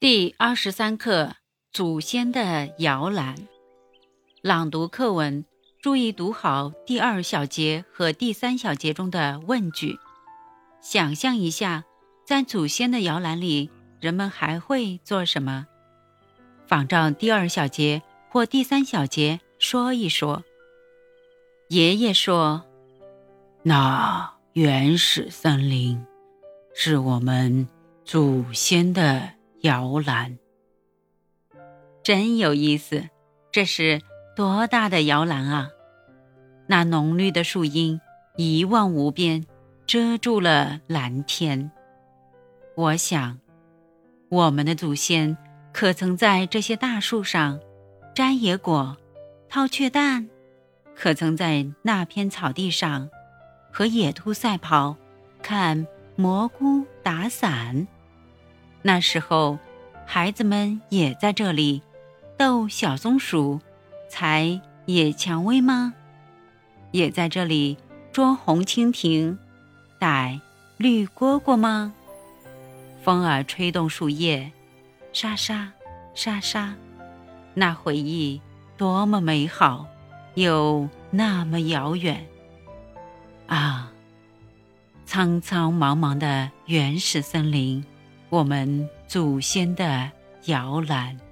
第二十三课：祖先的摇篮。朗读课文，注意读好第二小节和第三小节中的问句。想象一下，在祖先的摇篮里，人们还会做什么？仿照第二小节或第三小节说一说。爷爷说：“那原始森林是我们祖先的。”摇篮，真有意思。这是多大的摇篮啊！那浓绿的树荫一望无边，遮住了蓝天。我想，我们的祖先可曾在这些大树上摘野果、掏雀蛋？可曾在那片草地上和野兔赛跑、看蘑菇打伞？那时候，孩子们也在这里逗小松鼠、采野蔷薇吗？也在这里捉红蜻蜓、逮绿蝈蝈吗？风儿吹动树叶，沙沙沙沙，那回忆多么美好，又那么遥远啊！苍苍茫茫的原始森林。我们祖先的摇篮。